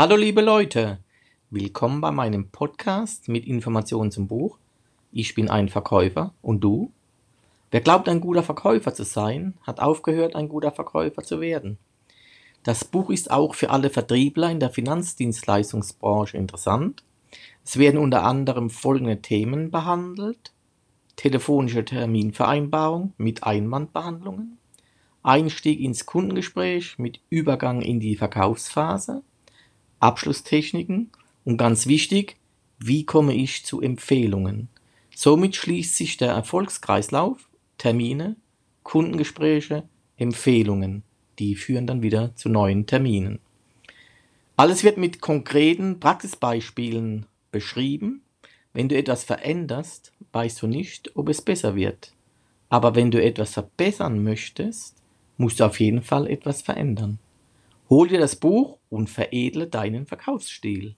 Hallo liebe Leute, willkommen bei meinem Podcast mit Informationen zum Buch. Ich bin ein Verkäufer und du? Wer glaubt ein guter Verkäufer zu sein, hat aufgehört ein guter Verkäufer zu werden. Das Buch ist auch für alle Vertriebler in der Finanzdienstleistungsbranche interessant. Es werden unter anderem folgende Themen behandelt. Telefonische Terminvereinbarung mit Einwandbehandlungen, Einstieg ins Kundengespräch mit Übergang in die Verkaufsphase, Abschlusstechniken und ganz wichtig, wie komme ich zu Empfehlungen. Somit schließt sich der Erfolgskreislauf, Termine, Kundengespräche, Empfehlungen, die führen dann wieder zu neuen Terminen. Alles wird mit konkreten Praxisbeispielen beschrieben. Wenn du etwas veränderst, weißt du nicht, ob es besser wird. Aber wenn du etwas verbessern möchtest, musst du auf jeden Fall etwas verändern. Hol dir das Buch und veredle deinen Verkaufsstil.